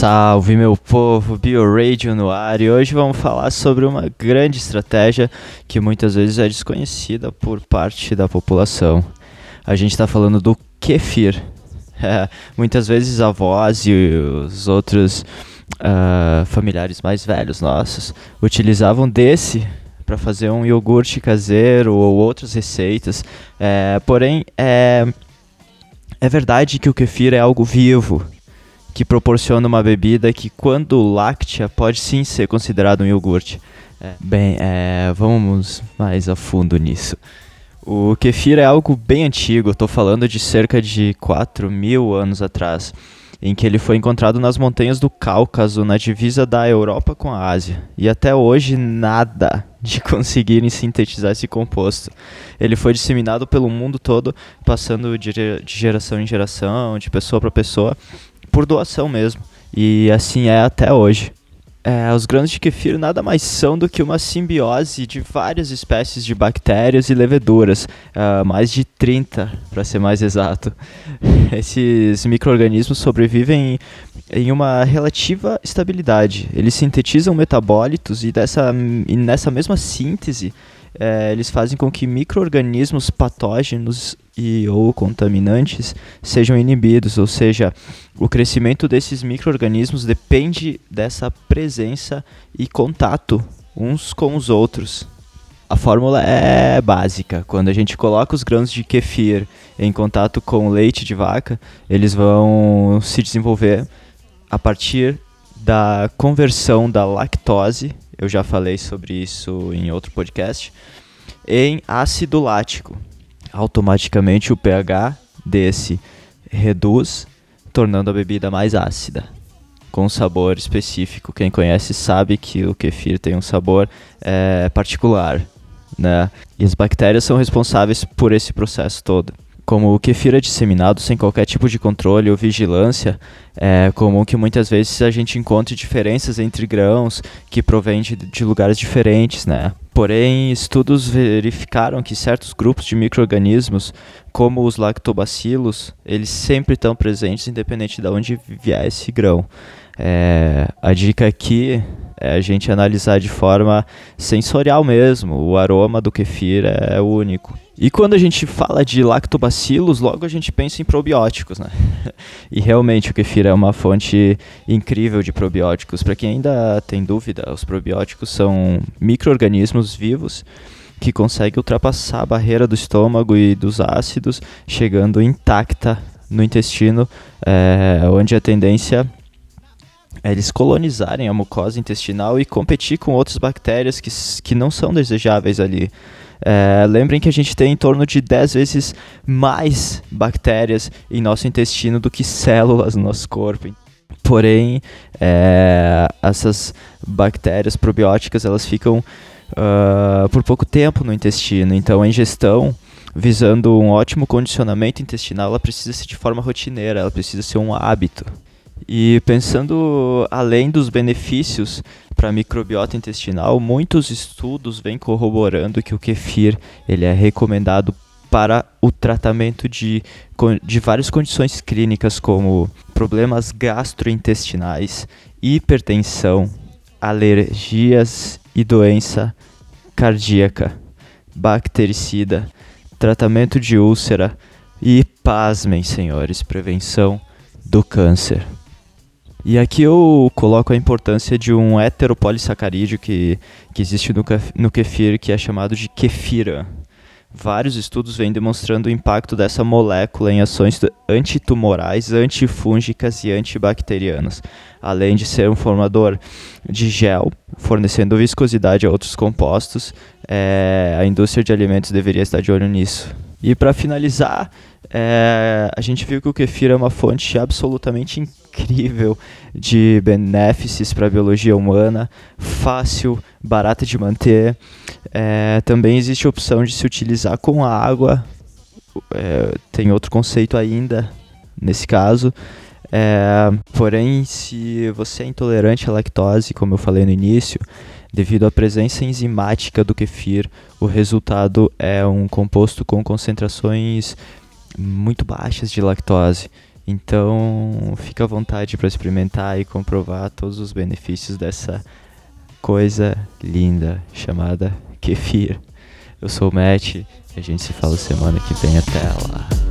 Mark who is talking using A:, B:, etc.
A: Salve meu povo, BioRadio no ar e hoje vamos falar sobre uma grande estratégia que muitas vezes é desconhecida por parte da população. A gente está falando do kefir. É, muitas vezes avós e os outros uh, familiares mais velhos nossos utilizavam desse para fazer um iogurte caseiro ou outras receitas. É, porém, é, é verdade que o kefir é algo vivo, que proporciona uma bebida que, quando láctea, pode sim ser considerado um iogurte. É, bem, é, vamos mais a fundo nisso. O kefir é algo bem antigo, estou falando de cerca de 4 mil anos atrás, em que ele foi encontrado nas montanhas do Cáucaso, na divisa da Europa com a Ásia. E até hoje, nada de conseguirem sintetizar esse composto. Ele foi disseminado pelo mundo todo, passando de geração em geração, de pessoa para pessoa, por doação mesmo. E assim é até hoje. É, os grãos de kefir nada mais são do que uma simbiose de várias espécies de bactérias e leveduras, uh, mais de 30 para ser mais exato. Esses micro-organismos sobrevivem em uma relativa estabilidade. Eles sintetizam metabólitos e, dessa, e nessa mesma síntese é, eles fazem com que micro-organismos patógenos e ou contaminantes sejam inibidos, ou seja, o crescimento desses micro-organismos depende dessa presença e contato uns com os outros. A fórmula é básica. Quando a gente coloca os grãos de kefir em contato com leite de vaca, eles vão se desenvolver a partir da conversão da lactose eu já falei sobre isso em outro podcast, em ácido lático. Automaticamente o pH desse reduz, tornando a bebida mais ácida, com sabor específico. Quem conhece sabe que o kefir tem um sabor é, particular, né? E as bactérias são responsáveis por esse processo todo. Como o kefir é disseminado sem qualquer tipo de controle ou vigilância, é comum que muitas vezes a gente encontre diferenças entre grãos que provêm de, de lugares diferentes, né? Porém, estudos verificaram que certos grupos de micro-organismos, como os lactobacilos, eles sempre estão presentes independente de onde vier esse grão. É, a dica aqui é a gente analisar de forma sensorial mesmo. O aroma do kefir é único. E quando a gente fala de lactobacilos, logo a gente pensa em probióticos, né? e realmente o kefir é uma fonte incrível de probióticos. Para quem ainda tem dúvida, os probióticos são micro-organismos vivos que conseguem ultrapassar a barreira do estômago e dos ácidos, chegando intacta no intestino, é, onde a tendência é eles colonizarem a mucosa intestinal e competir com outras bactérias que, que não são desejáveis ali. É, lembrem que a gente tem em torno de 10 vezes mais bactérias em nosso intestino do que células no nosso corpo. Porém, é, essas bactérias probióticas elas ficam uh, por pouco tempo no intestino. Então, a ingestão visando um ótimo condicionamento intestinal, ela precisa ser de forma rotineira, ela precisa ser um hábito. E pensando além dos benefícios para a microbiota intestinal, muitos estudos vêm corroborando que o kefir ele é recomendado para o tratamento de, de várias condições clínicas como problemas gastrointestinais, hipertensão, alergias e doença cardíaca, bactericida, tratamento de úlcera e, pasmem, senhores, prevenção do câncer. E aqui eu coloco a importância de um heteropolissacarídeo que, que existe no, no kefir, que é chamado de kefira. Vários estudos vêm demonstrando o impacto dessa molécula em ações antitumorais, antifúngicas e antibacterianas, além de ser um formador de gel, fornecendo viscosidade a outros compostos. É, a indústria de alimentos deveria estar de olho nisso. E para finalizar, é, a gente viu que o kefir é uma fonte absolutamente incrível de benefícios para a biologia humana, fácil, barata de manter. É, também existe a opção de se utilizar com água, é, tem outro conceito ainda nesse caso. É, porém, se você é intolerante à lactose, como eu falei no início, devido à presença enzimática do kefir, o resultado é um composto com concentrações muito baixas de lactose. Então, fica à vontade para experimentar e comprovar todos os benefícios dessa coisa linda chamada kefir. Eu sou o Matt e a gente se fala semana que vem. Até lá.